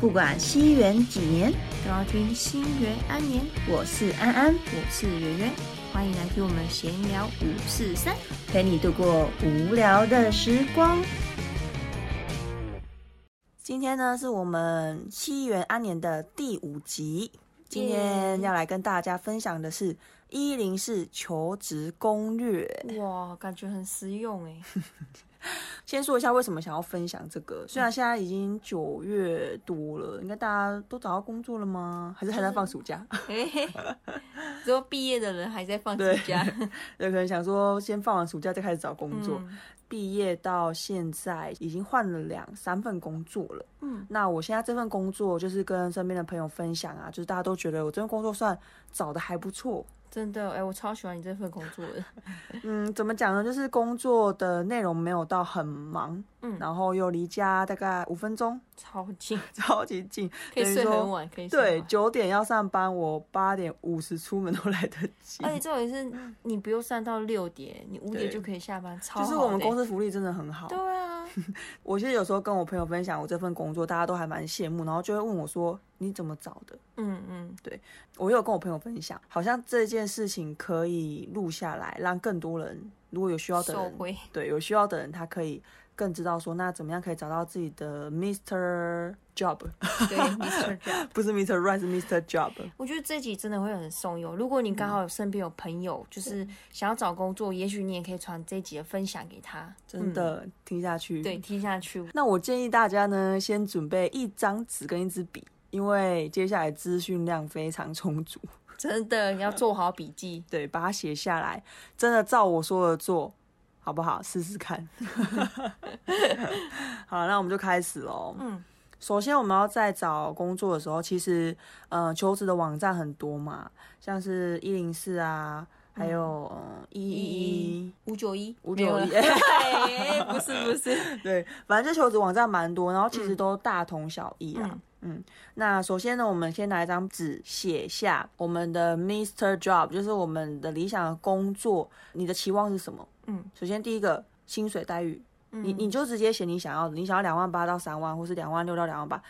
不管西元几年，都要听心元安年。我是安安，我是圆圆，欢迎来听我们闲聊五四三。陪你度过无聊的时光。今天呢，是我们西元安年的第五集。今天要来跟大家分享的是一零四求职攻略。哇，感觉很实用哎。先说一下为什么想要分享这个。虽然现在已经九月多了，应该大家都找到工作了吗？还是还在放暑假？只有毕业的人还在放暑假，有可能想说先放完暑假再开始找工作。毕业到现在已经换了两三份工作了。嗯，那我现在这份工作就是跟身边的朋友分享啊，就是大家都觉得我这份工作算找的还不错。真的，哎，我超喜欢你这份工作的。嗯，怎么讲呢？就是工作的内容没有到很忙，嗯，然后又离家大概五分钟，超近，超级近，可以睡很晚，可以对，九点要上班，我八点五十出门都来得及。而且这种是你不用上到六点，你五点就可以下班，超就是我们公司福利真的很好。对啊，我其实有时候跟我朋友分享我这份工作，大家都还蛮羡慕，然后就会问我说。你怎么找的？嗯嗯，对我有跟我朋友分享，好像这件事情可以录下来，让更多人如果有需要的人，对有需要的人，他可以更知道说，那怎么样可以找到自己的 Mister Job？对，Mister Job 不是 Mister Right，是 Mister Job。我觉得这集真的会很受用。如果你刚好有身边有朋友，就是想要找工作，也许你也可以传这集的分享给他，真的听下去。对，听下去。那我建议大家呢，先准备一张纸跟一支笔。因为接下来资讯量非常充足，真的要做好笔记，对，把它写下来，真的照我说的做，好不好？试试看。好，那我们就开始喽。嗯，首先我们要在找工作的时候，其实，呃，求职的网站很多嘛，像是一零四啊，还有一一一五九一五九一，不是不是，对，反正这求职网站蛮多，然后其实都大同小异啊。嗯，那首先呢，我们先拿一张纸写下我们的 Mister Job，就是我们的理想的工作，你的期望是什么？嗯，首先第一个薪水待遇，你你就直接写你想要的，你想要两万八到三万，或是两万六到两万八，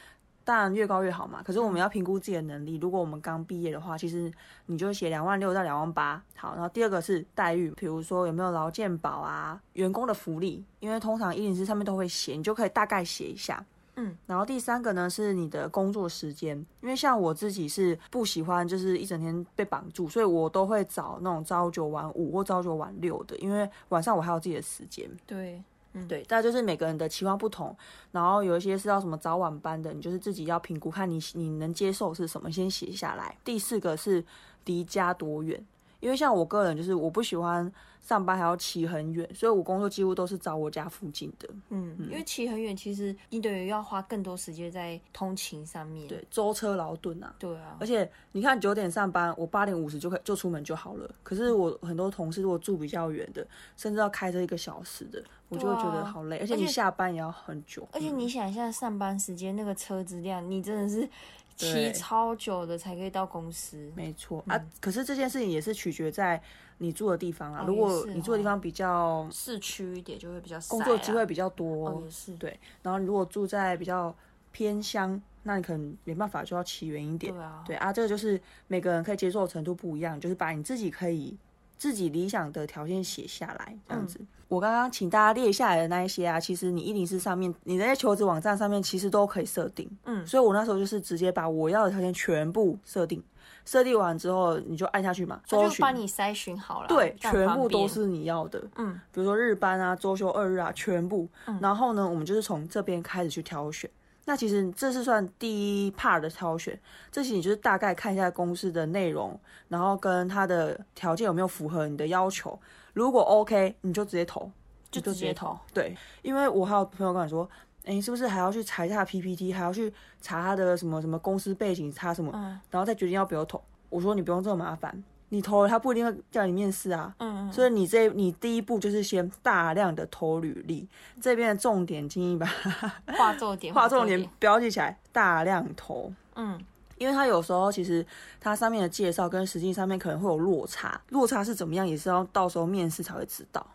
当然越高越好嘛。可是我们要评估自己的能力，如果我们刚毕业的话，其实你就写两万六到两万八。好，然后第二个是待遇，比如说有没有劳健保啊，员工的福利，因为通常一零四上面都会写，你就可以大概写一下。嗯，然后第三个呢是你的工作时间，因为像我自己是不喜欢就是一整天被绑住，所以我都会找那种朝九晚五或朝九晚六的，因为晚上我还有自己的时间。对，嗯，对，但就是每个人的期望不同，然后有一些是要什么早晚班的，你就是自己要评估看你你能接受是什么，先写下来。第四个是离家多远。因为像我个人就是我不喜欢上班还要骑很远，所以我工作几乎都是找我家附近的。嗯，因为骑很远，其实你等于要花更多时间在通勤上面。对，舟车劳顿啊。对啊。而且你看九点上班，我八点五十就可以就出门就好了。可是我很多同事如果住比较远的，甚至要开车一个小时的，我就会觉得好累。而且你下班也要很久。而且你想一下上班时间那个车子量，你真的是。骑超久的才可以到公司，没错啊。可是这件事情也是取决在你住的地方啊。如果你住的地方比较市区一点，就会比较工作机会比较多。也是对。然后如果住在比较偏乡，那你可能没办法，就要骑远一点。对啊。对啊，这个就是每个人可以接受的程度不一样，就是把你自己可以。自己理想的条件写下来，这样子。我刚刚请大家列下来的那一些啊，其实你一零四上面，你那些求职网站上面其实都可以设定。嗯，所以我那时候就是直接把我要的条件全部设定，设定完之后你就按下去嘛，就帮你筛选好了。对，全部都是你要的。嗯，比如说日班啊、周休二日啊，全部。然后呢，我们就是从这边开始去挑选。那其实这是算第一 part 的挑选，这些你就是大概看一下公司的内容，然后跟他的条件有没有符合你的要求。如果 OK，你就直接投，就直接投。对，因为我还有朋友跟我说，哎，是不是还要去查一下 PPT，还要去查他的什么什么公司背景，查什么，然后再决定要不要投。我说你不用这么麻烦。你投了，他不一定会叫你面试啊。嗯嗯。所以你这你第一步就是先大量的投履历，这边的重点建议把 划重点，划重点标记起来，大量投。嗯，因为他有时候其实他上面的介绍跟实际上面可能会有落差，落差是怎么样也是要到时候面试才会知道。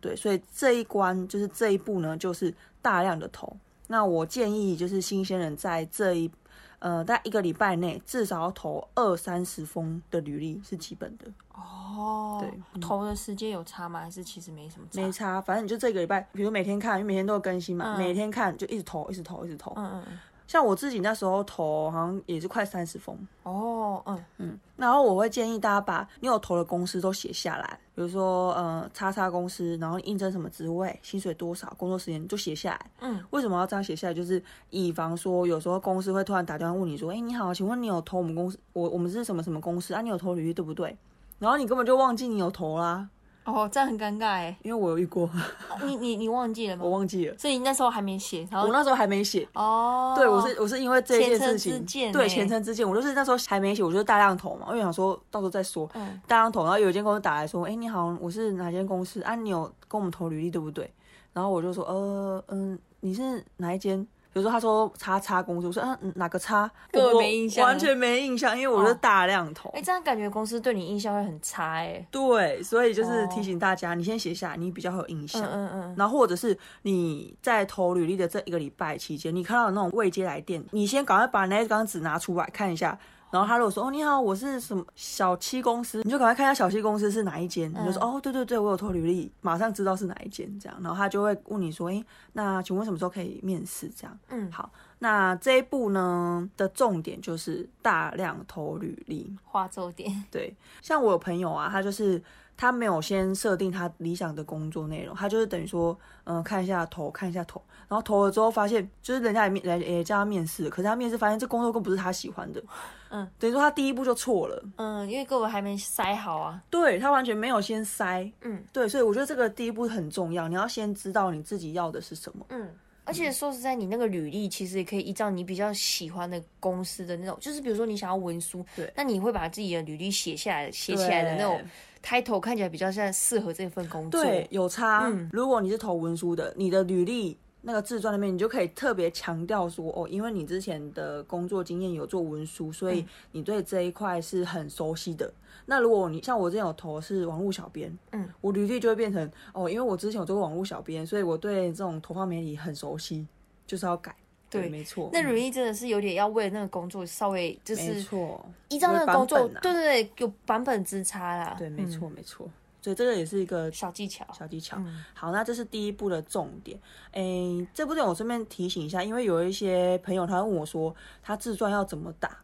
对，所以这一关就是这一步呢，就是大量的投。那我建议就是新鲜人在这一呃大概一个礼拜内至少要投二三十封的履历是基本的。哦，对投的时间有差吗？还是其实没什么差？没差，反正你就这个礼拜，比如每天看，因为每天都有更新嘛，嗯每天看就一直投，一直投，一直投。嗯嗯嗯，像我自己那时候投，好像也是快三十封。哦，嗯嗯，然后我会建议大家把你有投的公司都写下来，比如说呃叉叉公司，然后你应征什么职位，薪水多少，工作时间就写下来。嗯，为什么要这样写下来？就是以防说有时候公司会突然打电话问你说，哎、你好，请问你有投我们公司？我我们是什么什么公司啊？你有投履历对不对？然后你根本就忘记你有投啦，哦，这样很尴尬哎。因为我有遇过，你你你忘记了吗？我忘记了，所以你那时候还没写，然后我那时候还没写。哦，对，我是我是因为这件事情对欸前程之鉴，我就是那时候还没写，我就是大量投嘛，因为想说到时候再说，嗯大量投，然后有一间公司打来说，哎、你好，我是哪间公司啊？你有跟我们投履历对不对？然后我就说，呃嗯，你是哪一间？比如说他说叉叉公司，我说嗯嗯哪个叉？我没印象完全没印象，因为我是哦大量投。哎，这样感觉公司对你印象会很差哎。对，所以就是哦提醒大家，你先写下，你比较有印象。嗯嗯嗯，然后或者是你在投履历的这一个礼拜期间，你看到有那种未接来电，你先赶快把那张纸拿出来看一下。然后他如果说哦你好，我是什么小七公司，你就赶快看一下小七公司是哪一间，你就说哦对对对，我有投履历，马上知道是哪一间这样。然后他就会问你说，哎，那请问什么时候可以面试？这样，嗯好。那这一步呢的重点就是大量投履历，划重点。对，像我有朋友啊，他就是他没有先设定他理想的工作内容，他就是等于说，嗯、看一下投，看一下投，然后投了之后发现，就是人家也面来也叫他面试，可是他面试发现这工作根本不是他喜欢的，嗯，等于说他第一步就错了，嗯，因为各位还没塞好啊。对他完全没有先筛，嗯对，所以我觉得这个第一步很重要，你要先知道你自己要的是什么，嗯。而且说实在，你那个履历其实也可以依照你比较喜欢的公司的那种，就是比如说你想要文书，对那你会把自己的履历写下来，写起来的那种 title 看起来比较像适合这份工作。对，有差。嗯如果你是投文书的，你的履历那个自传那面，你就可以特别强调说，哦，因为你之前的工作经验有做文书，所以你对这一块是很熟悉的。那如果你像我之前有投是网络小编，嗯，我履历就会变成哦，因为我之前有做过网络小编，所以我对这种投放媒体很熟悉，就是要改。对没错。那履历真的是有点要为了那个工作稍微就没是错，依照那个工作，对对对，有版本之差啦。对，没嗯错，没错。所以这个也是一个小技巧。小技巧。嗯好，那这是第一步的重点。诶，这部电影我顺便提醒一下，因为有一些朋友他问我说，他自传要怎么打？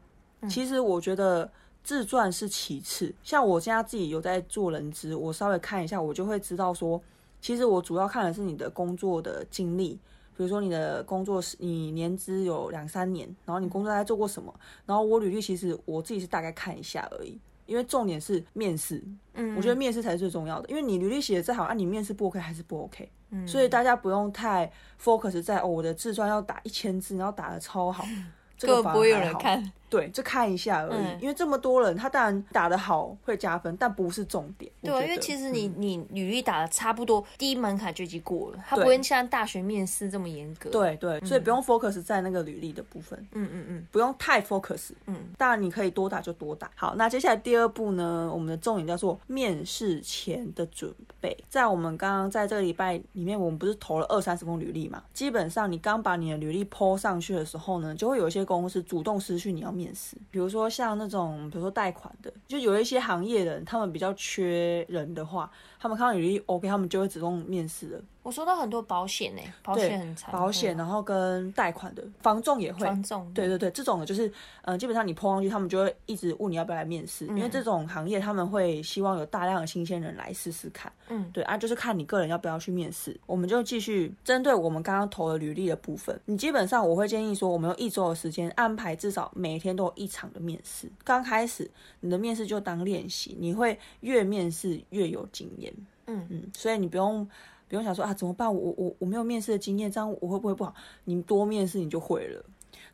其实我觉得自传是其次，像我现在自己有在做人资，我稍微看一下，我就会知道说，其实我主要看的是你的工作的经历。比如说你的工作是，你年资有两三年，然后你工作在做过什么，然后我履历其实我自己是大概看一下而已，因为重点是面试，嗯，我觉得面试才是最重要的，因为你履历写的再好，啊，你面试不 OK 还是不 OK，、嗯。所以大家不用太 focus 在哦，我的自传要打一千字，然后打的超好，这个不会有人看。对，就看一下而已，嗯因为这么多人，他当然打得好会加分，但不是重点。对啊，因为得其实你你履历打的差不多，第一门槛就已经过了，他不对会像大学面试这么严格。，对对，所以不用 focus 在那个履历的部分，嗯嗯嗯不用太 focus。嗯，当然你可以多打就多打。好，那接下来第二步呢，我们的重点叫做面试前的准备。在我们刚刚在这个礼拜里面，我们不是投了二三十封履历嘛？基本上你刚把你的履历 PO 上去的时候呢，就会有一些公司主动失去你要面试，比如说像那种比如说贷款的，就有一些行业的人，他们比较缺人的话，他们看到履历 OK，他们就会主动面试了。我收到很多保险呢、保险很长，保险，然后跟贷款的房仲也会，对对对，这种的就是，呃，基本上你 PO 上去，他们就会一直问你要不要来面试，因为这种行业他们会希望有大量的新鲜人来试试看。嗯，对啊，就是看你个人要不要去面试。我们就继续针对我们刚刚投的履历的部分，你基本上我会建议说，我们用一周的时间安排至少每天都有一场的面试。刚开始你的面试就当练习，你会越面试越有经验。嗯嗯，所以你不用。不用想说啊，怎么办？我我我没有面试的经验，这样我会不会不好？你多面试你就会了。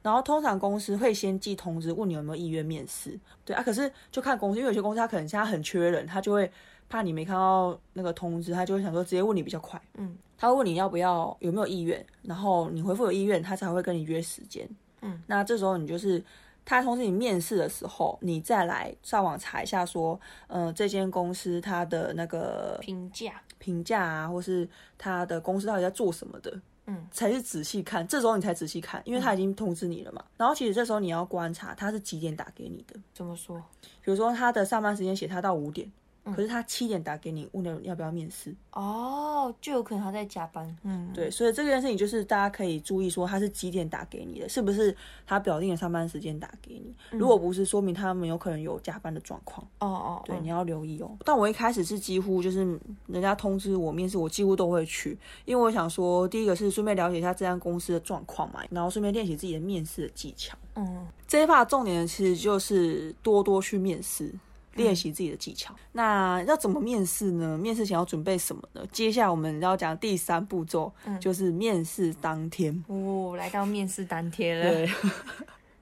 然后通常公司会先寄通知，问你有没有意愿面试。对啊，可是就看公司，因为有些公司他可能现在很缺人，他就会怕你没看到那个通知，他就会想说直接问你比较快。嗯，他会问你要不要有没有意愿，然后你回复有意愿，他才会跟你约时间。嗯，那这时候你就是他通知你面试的时候，你再来上网查一下说，呃，这间公司它的那个评价，评价啊，或是他的公司到底在做什么的，嗯，才是仔细看，这时候你才仔细看，因为他已经通知你了嘛。然后其实这时候你要观察他是几点打给你的。怎么说？比如说他的上班时间写他到五点。可是他七点打给你，问了要不要面试哦，就有可能他在加班。嗯，对，所以这件事情就是大家可以注意说他是几点打给你的，是不是他表定的上班时间打给你？如果不是，说明他们有可能有加班的状况。哦哦，对，你要留意哦。但我一开始是几乎就是人家通知我面试，我几乎都会去，因为我想说，第一个是顺便了解一下这家公司的状况嘛，然后顺便练习自己的面试的技巧。嗯，这一 part 重点其实就是多多去面试。练习自己的技巧。那要怎么面试呢？面试前要准备什么呢？接下来我们要讲第三步骤，就是面试当天。哦，来到面试当天了。对，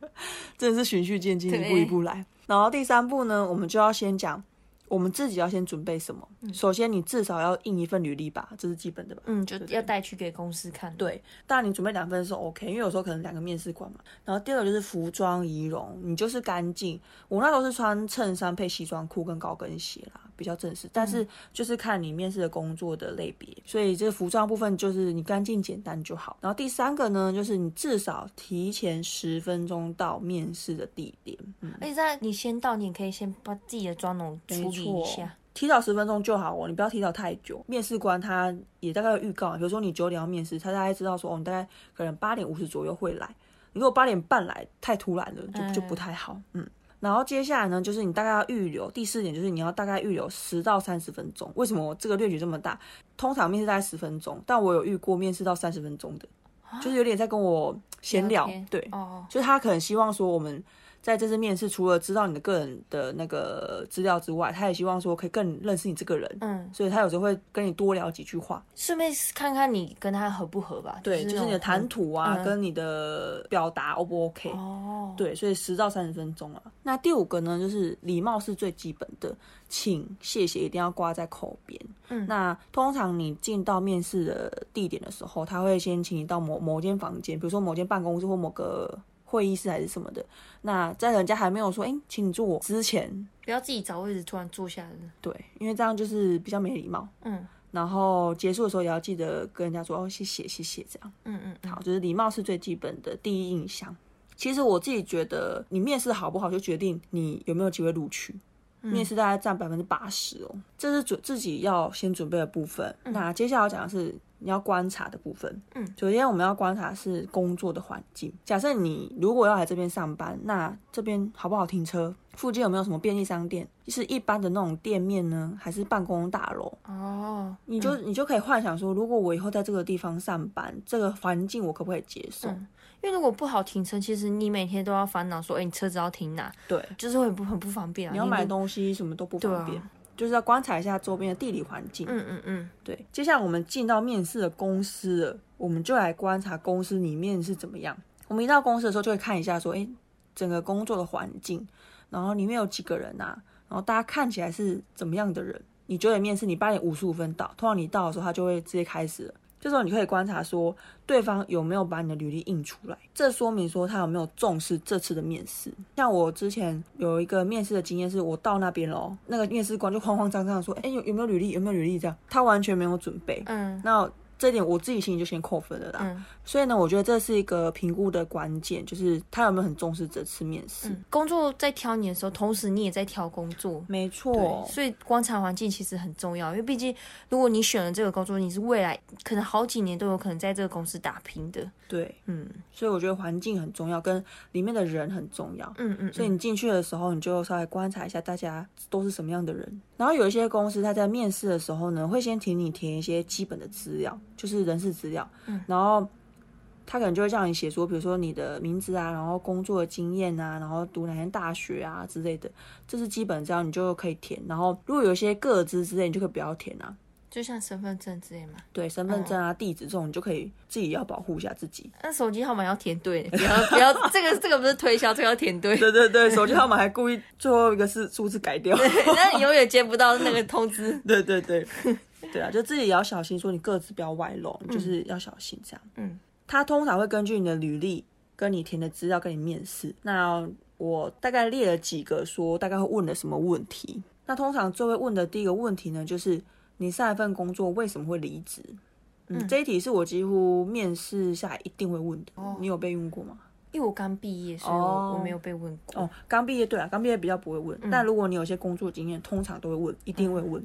真的是循序渐进，一步一步来。然后第三步呢，我们就要先讲。我们自己要先准备什么？首先，你至少要印一份履历吧，这是基本的吧？嗯，就要带去给公司看。对，当然你准备两份是 OK，因为有时候可能两个面试官嘛。然后第二个就是服装仪容，你就是干净。我那时候是穿衬衫配西装裤跟高跟鞋啦。比较正式，但是就是看你面试的工作的类别，所以这个服装部分就是你干净简单就好。然后第三个呢，就是你至少提前十分钟到面试的地点。嗯，而且在你先到，你也可以先把自己的妆容处理一下，提早十分钟就好哦，你不要提早太久。面试官他也大概预告，比如说你九点要面试，他大概知道说，哦，你大概可能八点五十左右会来。你如果八点半来，太突然了，就就不太好。嗯。然后接下来呢，就是你大概要预留第四点，就是你要大概预留十到三十分钟。为什么这个略举这么大？通常面试大概十分钟，但我有遇过面试到三十分钟的，就是有点在跟我闲聊。对，哦，就是他可能希望说我们。在这次面试，除了知道你的个人的那个资料之外，他也希望说可以更认识你这个人。嗯，所以他有时候会跟你多聊几句话，顺便看看你跟他合不合吧。对，就是你的谈吐啊，跟你的表达 O 不 OK？哦，对，所以十到三十分钟啊。那第五个呢，就是礼貌是最基本的，请、谢谢一定要挂在口边。嗯，那通常你进到面试的地点的时候，他会先请你到某某间房间，比如说某间办公室或某个。会议室还是什么的，那在人家还没有说“哎，请你坐”之前，不要自己找位置突然坐下来。对，因为这样就是比较没礼貌。嗯，然后结束的时候也要记得跟人家说“哦，谢谢，谢谢”这样。嗯嗯，好，就是礼貌是最基本的第一印象。其实我自己觉得，你面试好不好，就决定你有没有机会录取。面试大概占百分之八十哦，这是准自己要先准备的部分。那接下来要讲的是。你要观察的部分，嗯，首先我们要观察是工作的环境。假设你如果要来这边上班，那这边好不好停车？附近有没有什么便利商店？是一般的那种店面呢，还是办公大楼？哦，你就你就可以幻想说，如果我以后在这个地方上班，这个环境我可不可以接受？因为如果不好停车，其实你每天都要烦恼说，哎，你车子要停哪？对，就是会不很不方便啊。你要买东西什么都不方便。就是要观察一下周边的地理环境。嗯嗯嗯，对。接下来我们进到面试的公司了，我们就来观察公司里面是怎么样。我们一到公司的时候，就会看一下说，哎，整个工作的环境，然后里面有几个人呐，然后大家看起来是怎么样的人。你九点面试，你八点五十五分到，通常你到的时候，他就会直接开始了。这时候你可以观察说，对方有没有把你的履历印出来，这说明说他有没有重视这次的面试。像我之前有一个面试的经验，是我到那边了，那个面试官就慌慌张张的说：“哎，有有没有履历？有没有履历？”这样，他完全没有准备。嗯，那。这点我自己心里就先扣分了啦，所以呢，我觉得这是一个评估的关键，就是他有没有很重视这次面试。工作在挑你的时候，同时你也在挑工作，没错。所以观察环境其实很重要，因为毕竟如果你选了这个工作，你是未来可能好几年都有可能在这个公司打拼的。对，嗯，所以我觉得环境很重要，跟里面的人很重要。嗯嗯，所以你进去的时候，你就稍微观察一下大家都是什么样的人。然后有一些公司他在面试的时候呢，会先请你填一些基本的资料，就是人事资料。嗯，然后他可能就会叫你写说，比如说你的名字啊，然后工作的经验啊，然后读哪间大学啊之类的，这是基本资料，你就可以填。然后如果有一些个资之类，你就可以不要填啊。就像身份证之类嘛，对，身份证啊、地址这种，你就可以自己要保护一下自己。那手机号码要填对，不要不要，这个这个不是推销，这个要填对。对对对，手机号码还故意最后一个是数字改掉，那你永远接不到那个通知。对对对，对啊，就自己也要小心，说你个子不要外露，就是要小心这样。嗯，他通常会根据你的履历跟你填的资料跟你面试。那我大概列了几个，说大概会问的什么问题。那通常最会问的第一个问题呢，就是。你上一份工作为什么会离职？嗯，这一题是我几乎面试下来一定会问的。你有被问过吗？因为我刚毕业，所以我我没有被问过。哦，刚毕业对啊，刚毕业比较不会问。但如果你有些工作经验，通常都会问，一定会问。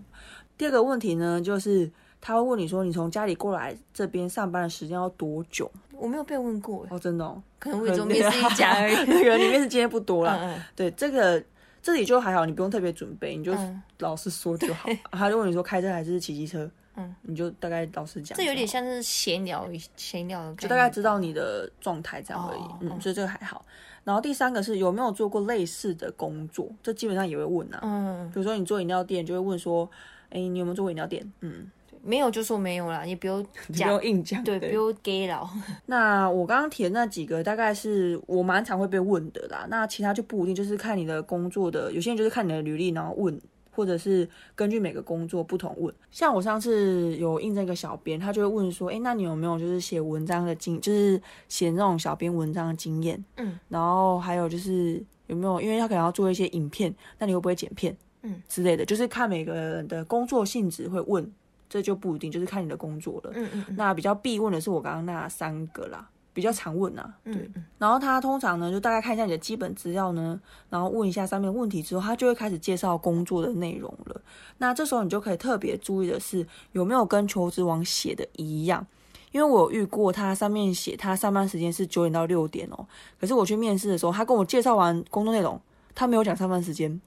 第二个问题呢，就是他会问你说，你从家里过来这边上班的时间要多久？我没有被问过哦，真的哦，可能我也就面试一家而已。那个里面是经验不多了。对，这个这里就还好，你不用特别准备，你就老实说就好。他就问你说开车还是骑机车？嗯，你就大概老实讲。这有点像是闲聊，闲聊的，就大概知道你的状态这样而已。嗯，所以这个还好。然后第三个是有没有做过类似的工作，这基本上也会问啊。嗯，比如说你做饮料店，就会问说，哎，你有没有做过饮料店？嗯。没有就说没有啦，你不用 不用硬讲，对，不用给了。那我刚刚提的那几个，大概是我蛮常会被问的啦。那其他就不一定，就是看你的工作的，有些人就是看你的履历然后问，或者是根据每个工作不同问。像我上次有应征一个小编，他就会问说，哎，那你有没有就是写文章的经，就是写那种小编文章的经验？嗯，然后还有就是有没有，因为他可能要做一些影片，那你会不会剪片？嗯，之类的，就是看每个人的工作性质会问。这就不一定，就是看你的工作了。嗯嗯。那比较必问的是我刚刚那三个啦，比较常问呐。对。然后他通常呢，就大概看一下你的基本资料呢，然后问一下上面问题之后，他就会开始介绍工作的内容了。那这时候你就可以特别注意的是，有没有跟求职网写的一样？因为我有遇过，他上面写他上班时间是九点到六点哦，可是我去面试的时候，他跟我介绍完工作内容，他没有讲上班时间。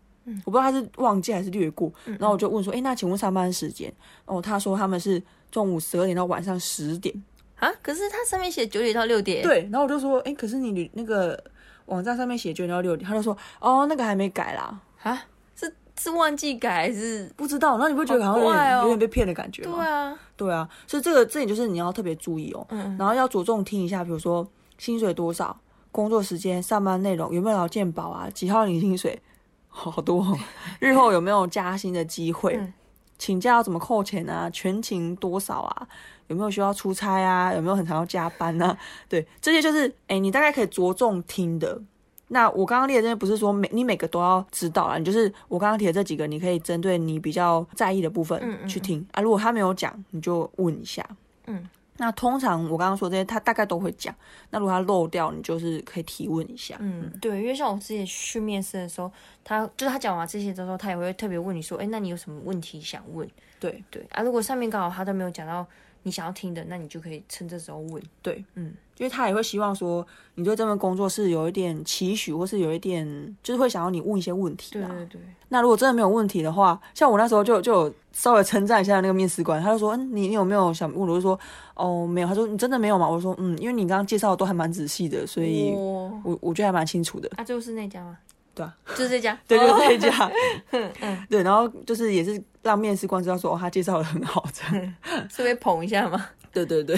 我不知道他是忘记还是略过，然后我就问说：“哎，那请问上班时间？”哦，他说他们是中午十二点到晚上十点啊。可是他上面写九点到六点。对，然后我就说：“哎，可是你那个网站上面写九点到六点。”他就说：“哦，那个还没改啦。”啊？是是忘记改还是不知道？那你不觉得好像有点有点被骗的感觉吗？对啊，对啊。所以这个这里就是你要特别注意哦。嗯。然后要着重听一下，比如说薪水多少、工作时间、上班内容有没有劳健保啊？几号领薪水？好多，日后有没有加薪的机会？请假要怎么扣钱啊？全勤多少啊？有没有需要出差啊？有没有很常要加班啊？对，这些就是哎，你大概可以着重听的。那我刚刚列的这些不是说每你每个都要知道啊，你就是我刚刚提的这几个，你可以针对你比较在意的部分去听啊。如果他没有讲，你就问一下。嗯。那通常我刚刚说这些，他大概都会讲。那如果他漏掉，你就是可以提问一下。嗯，对，因为像我之前去面试的时候，他就是他讲完这些之后，他也会特别问你说：“哎，那你有什么问题想问？”对对啊，如果上面刚好他都没有讲到。你想要听的，那你就可以趁这时候问。对，嗯，因为他也会希望说，你对这份工作是有一点期许，或是有一点，就是会想要你问一些问题。对对对。那如果真的没有问题的话，像我那时候就就有稍微称赞一下那个面试官，他就说：“嗯，你你有没有想问？”我就说：“哦，没有。”他说：“你真的没有吗？”我说：“嗯，因为你刚刚介绍的都还蛮仔细的，所以我我觉得还蛮清楚的。”啊，就是那家吗？对啊，就是这家，对，就是这家。嗯，对，然后就是也是让面试官知道说，哦，他介绍的很好，这样，是被捧一下吗？对 对对。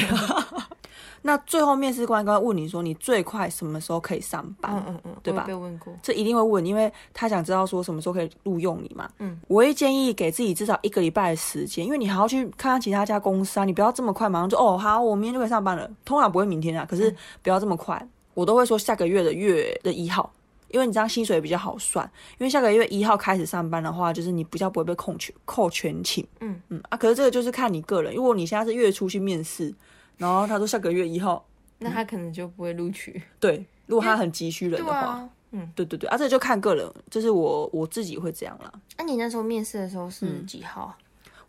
那最后面试官刚刚问你说，你最快什么时候可以上班？嗯嗯嗯，对吧？被问过，这一定会问，因为他想知道说什么时候可以录用你嘛。嗯，我会建议给自己至少一个礼拜的时间，因为你还要去看看其他家公司啊，你不要这么快马上就哦好，我明天就可以上班了。通常不会明天啊，可是不要这么快，我都会说下个月的月的一号。因为你这样薪水比较好算，因为下个月一号开始上班的话，就是你比较不会被扣全扣全勤。嗯嗯啊，可是这个就是看你个人。如果你现在是月初去面试，然后他说下个月一号，那他可能就不会录取。对，如果他很急需人的话，嗯，对对对，啊，这就看个人，就是我我自己会这样啦。那你那时候面试的时候是几号？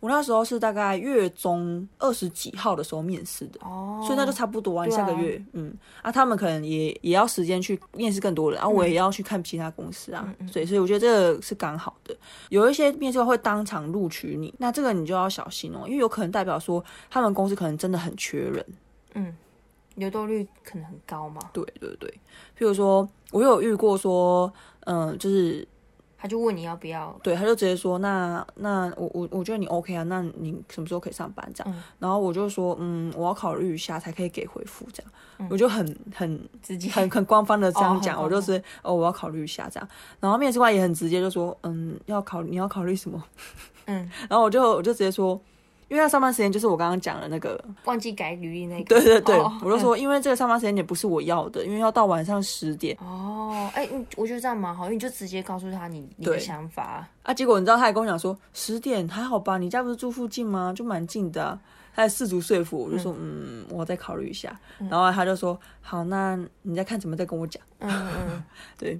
我那时候是大概月中二十几号的时候面试的，哦，所以那就差不多啊。下个月，嗯，啊，他们可能也也要时间去面试更多人，然后我也要去看其他公司啊，所以所以我觉得这个是刚好的。有一些面试官会当场录取你，那这个你就要小心哦，因为有可能代表说他们公司可能真的很缺人，嗯，流动率可能很高嘛。对对对，譬如说我有遇过说，嗯，就是。他就问你要不要，对，他就直接说，那那我我我觉得你 OK 啊，那你什么时候可以上班这样？然后我就说，嗯，我要考虑一下才可以给回复这样。我就很很直接，很很官方的这样讲，我就是哦，我要考虑一下这样。然后面试官也很直接就说，嗯，要考你要考虑什么？嗯，然后我就我就直接说。因为他上班时间就是我刚刚讲的那个忘记改履历那个，对对对，我就说，因为这个上班时间点不是我要的，因为要到晚上十点。哦，哎，我觉得这样蛮好，因为你就直接告诉他你你的想法。啊，结果你知道他还跟我讲说十点还好吧？你家不是住附近吗？就蛮近的。他在试图说服我，我就说嗯，我再考虑一下。然后他就说好，那你再看怎么再跟我讲。嗯嗯 对，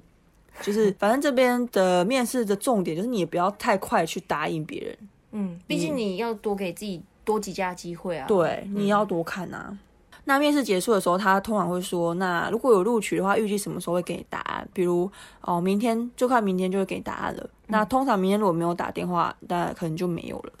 就是反正这边的面试的重点就是你也不要太快去答应别人，嗯，毕竟你要多给自己多几家机会啊。对，你要多看啊。那面试结束的时候，他通常会说：“那如果有录取的话，预计什么时候会给你答案？比如哦，明天就看明天就会给你答案了。那通常明天如果没有打电话，那可能就没有了。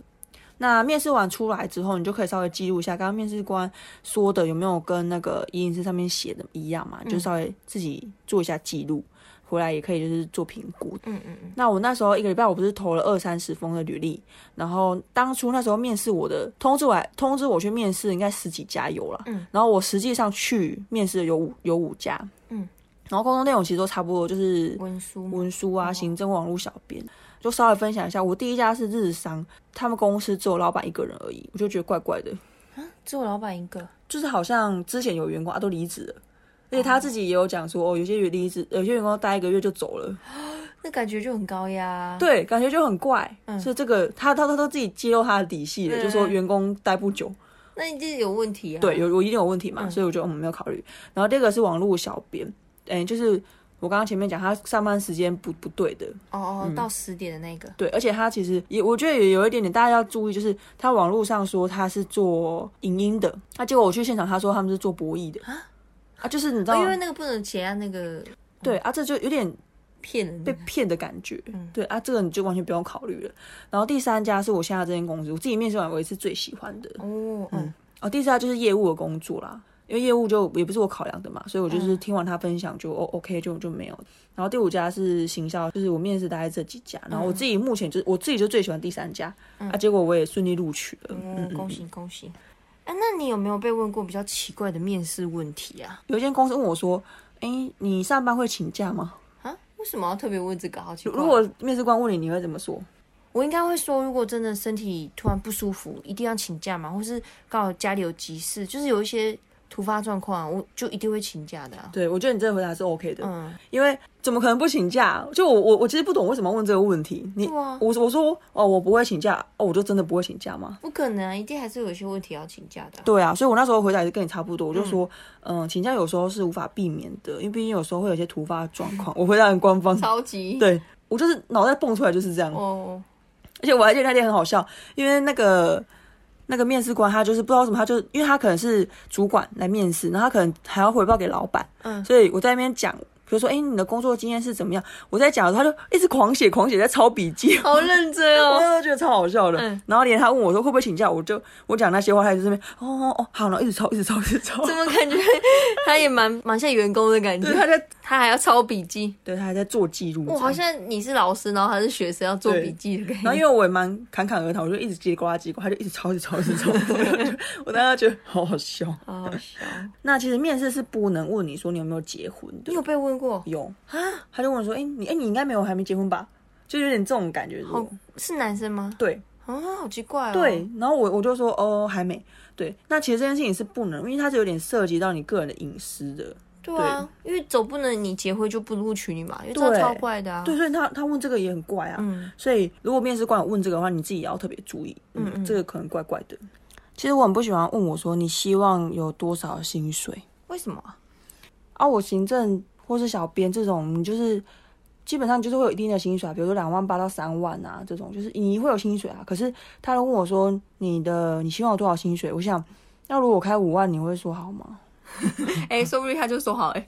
那面试完出来之后，你就可以稍微记录一下刚刚面试官说的有没有跟那个一零四上面写的一样嘛？就稍微自己做一下记录，回来也可以就是做评估。嗯嗯嗯，那我那时候一个礼拜，我不是投了二三十封的履历，然后当初那时候面试我的通知我来通知我去面试，应该十几家有了，嗯，然后我实际上去面试的有五有五家，嗯，然后工作内容其实都差不多，就是文书文书啊、行政、网络小编，就稍微分享一下。我第一家是日商，他们公司只有老板一个人而已，我就觉得怪怪的，只有老板一个。就是好像之前有员工啊都离职了。而且他自己也有讲说，哦，有些员离职，有些员工待一个月就走了，那感觉就很高压。，对，感觉就很怪。嗯所以这个他他他都自己揭露他的底细了，嗯就说员工待不久，那你这有问题啊。对，有我一定有问题嘛，所以我就我们没有考虑。然后第二个是网络小编，哎、就是我刚刚前面讲他上班时间不不对的，哦哦，到十点的那个。对，而且他其实也我觉得也有一点点大家要注意，就是他网络上说他是做影音的，那、结果我去现场他说他们是做博弈的啊，就是你知道？因为那个不能结啊，那个对啊，这就有点骗。被骗的感觉。对啊，这个你就完全不用考虑了。然后第三家是我现在这间公司，我自己面试完我也是最喜欢的。哦，嗯，哦，第四家就是业务的工作啦，因为业务就也不是我考量的嘛，所以我就是听完他分享就哦 OK 就就没有。然后第五家是行销，就是我面试大概这几家，然后我自己目前就是我自己就最喜欢第三家、啊，结果我也顺利录取了。嗯哦，恭喜恭喜。哎，那你有没有被问过比较奇怪的面试问题啊？有一间公司问我说：“哎、你上班会请假吗啊，为什么要特别问这个？好奇？”怪。如果面试官问你，你会怎么说？我应该会说，如果真的身体突然不舒服，一定要请假嘛，或是刚好家里有急事，就是有一些突发状况，我就一定会请假的、啊。对我觉得你这个回答是 OK 的，嗯，因为怎么可能不请假？就我我我其实不懂为什么要问这个问题。你、啊我我说哦，我不会请假哦，我就真的不会请假吗？不可能啊，一定还是有一些问题要请假的啊、对啊，所以我那时候回答也是跟你差不多，我就说，嗯，请假有时候是无法避免的，因为毕竟有时候会有一些突发状况。我回答很官方，超级 对我就是脑袋蹦出来就是这样。哦，而且我还记得那天很好笑，因为那个那个面试官他就是不知道什么，他就因为他可能是主管来面试，然后他可能还要回报给老板，嗯所以我在那边讲。比如说，哎、你的工作经验是怎么样？我在讲的时候，他就一直狂写狂写，在抄笔记，好认真我哦。就觉得超好笑的。嗯然后连他问我说会不会请假，我就我讲那些话，他就这边哦哦哦，好，然后一直抄，一直抄，一直抄。怎么感觉他也蛮蛮像员工的感觉对，？他在他还要抄笔记。对他还在做记录。哇，好像你是老师，然后他是学生要做笔记的感觉。然后因为我也蛮侃侃而谈，我就一直叽里呱啦叽里呱啦，他就一直抄，一直抄，一直抄。我当时觉得好好笑。好好笑。那其实面试是不能问你说你有没有结婚的你，有被问过？有啊？他就问说，哎、你哎、你应该没有还没结婚吧？就有点这种感觉。好，是男生吗？对啊，好奇怪哦。对，然后我我就说哦还没。对，那其实这件事情是不能，因为它是有点涉及到你个人的隐私的。对啊，因为总不能你结婚就不录取你嘛，因为这超怪的啊。对，所以他他问这个也很怪啊。嗯所以如果面试官有问这个的话，你自己也要特别注意，嗯，嗯嗯这个可能怪怪的。其实我很不喜欢问我说你希望有多少薪水为什么啊？啊？我行政或是小编这种，你就是基本上就是会有一定的薪水啊，比如说两万八到三万啊，这种就是你会有薪水啊。可是他问我说你的你希望有多少薪水？我想，那如果我开五万，你会说好吗？哎，说不定他就说好哎，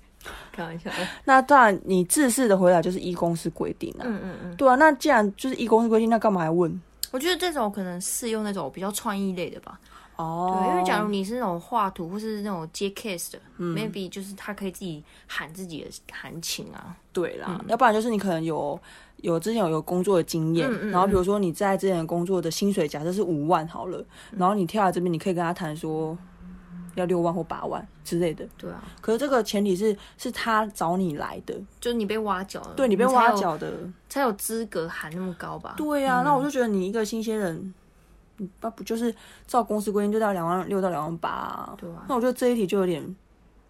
开玩笑。那当然，你自式的回答就是依公司规定啊。嗯嗯嗯，对啊，那既然就是依公司规定，那干嘛还问？我觉得这种可能适用那种比较创意类的吧。哦对，因为假如你是那种画图或是那种接 case 的、m a y b e 就是他可以自己喊自己的行情啊。对啦，要不然就是你可能有有之前有有工作的经验，然后比如说你在之前工作的薪水假设是五万好了，然后你跳来这边，你可以跟他谈说要六万或八万之类的。对啊，可是这个前提是是他找你来的，就是你被挖角了，对你被挖角的。才有资格喊那么高吧？对啊，那我就觉得你一个新鲜人，不就是照公司规定就到两万六到两万八、啊？对啊那我觉得这一题就有点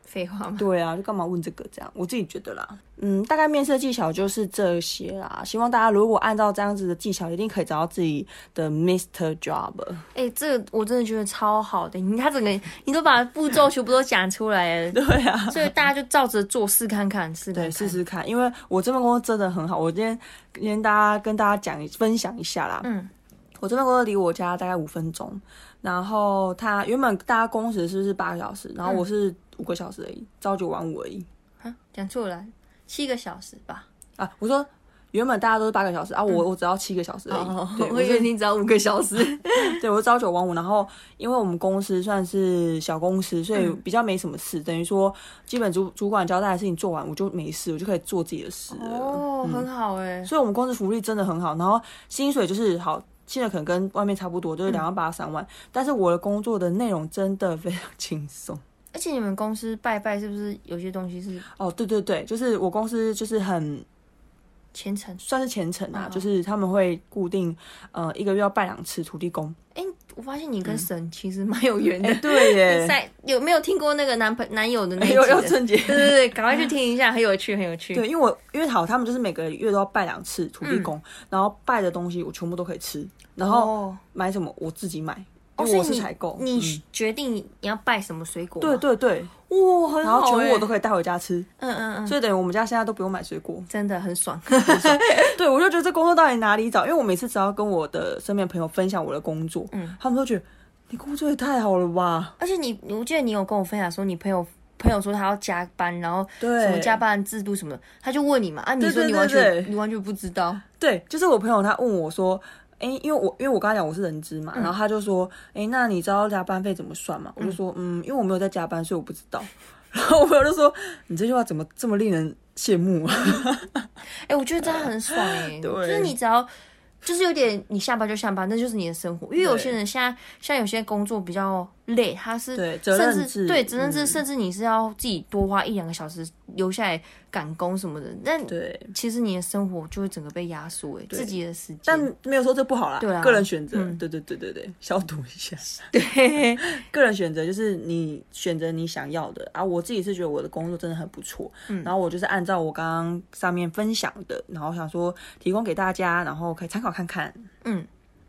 废话嘛。对啊，就干嘛问这个？这样我自己觉得啦，嗯，大概面试技巧就是这些啦。希望大家如果按照这样子的技巧，一定可以找到自己的 Mr. Job。哎、这个我真的觉得超好的，你他整个你都把步骤全部都讲出来了，对啊，所以大家就照着做试看看，试看对，看。试试看，因为我这份工作真的很好。我今天今天大家跟大家讲分享一下啦，嗯，我这份工作离我家大概五分钟，然后他原本大家工时是是八个小时，然后我是五个小时而已，朝九晚五而已啊，讲错了，七个小时吧。啊。我说原本大家都是八个小时啊，我我只要七个小时而已。哦，对，我以为你只要五个小时。对，我朝九晚五，然后因为我们公司算是小公司，所以嗯比较没什么事，等于说基本主主管交代的事情做完，我就没事，我就可以做自己的事了。哦，很好哎。所以我们公司福利真的很好，然后薪水就是好，现在可能跟外面差不多，就是两万八三万，但是我的工作的内容真的非常轻松。而且你们公司拜拜是不是有些东西是哦，对对对，就是我公司就是很虔诚？算是虔诚啊，哦就是他们会固定呃一个月要拜两次土地公。哎、我发现你跟神其实蛮有缘的。哎，对耶，在有没有听过那个男朋男友的那一集又的？对要春节。对对对，赶快去听一下，很有趣，很有趣。对，因为我因为好，他们就是每个月都要拜两次土地公，然后拜的东西我全部都可以吃，然后哦，买什么我自己买，哦，因为我是采购。你嗯决定你要拜什么水果吗？对对对，哇，很好、然后全部我都，可以带回家吃，嗯嗯嗯，所以等于我们家现在都不用买水果。真的 很爽。对，我就觉得这工作到底哪里找？因为我每次只要跟我的身边朋友分享我的工作，嗯他们都觉得你工作也太好了吧？而且你，我记得你有跟我分享说，你朋友朋友说他要加班，然后对，什么加班制度什么的，他就问你嘛，啊，你说你完全你完全不知道，对，就是我朋友他问我说，哎、因为我因为我刚才讲我是人资嘛，然后他就说，哎、那你知道加班费怎么算吗？我就说，嗯，因为我没有在加班，所以我不知道。然后我朋友就说，你这句话怎么这么令人羡慕啊？哎、我觉得真的很爽哎、对就是你只要。就是有点，你下班就下班，那就是你的生活。因为有些人现在，像有些工作比较累，他是对甚至制对责任制，嗯甚至你是要自己多花一两个小时留下来赶工什么的。但对，其实你的生活就会整个被压缩，哎，自己的时间。但没有说这不好啦，对啊个人选择，嗯对对对对对，消毒一下。对，个人选择就是你选择你想要的啊。我自己是觉得我的工作真的很不错，嗯然后我就是按照我刚刚上面分享的，然后想说提供给大家，然后可以参考看看。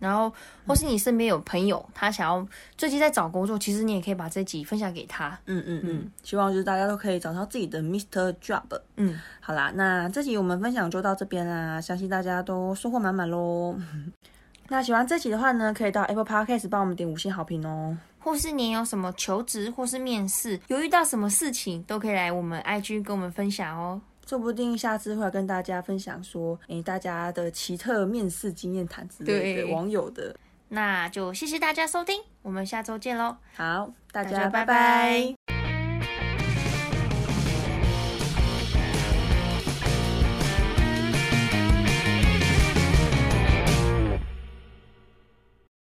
然后或是你身边有朋友，他想要最近在找工作，其实你也可以把这集分享给他。嗯嗯嗯，希望就是大家都可以找到自己的 Mr. Job。嗯，好啦，那这集我们分享就到这边啦，相信大家都收获满满喽。那喜欢这集的话呢，可以到 Apple Podcast 帮我们点五星好评哦。或是你有什么求职或是面试，有遇到什么事情，都可以来我们 IG 跟我们分享哦。说不定下次会跟大家分享说，诶，大家的奇特面试经验谈之类的，网友的。那就谢谢大家收听，我们下周见喽。好，大大家拜拜拜拜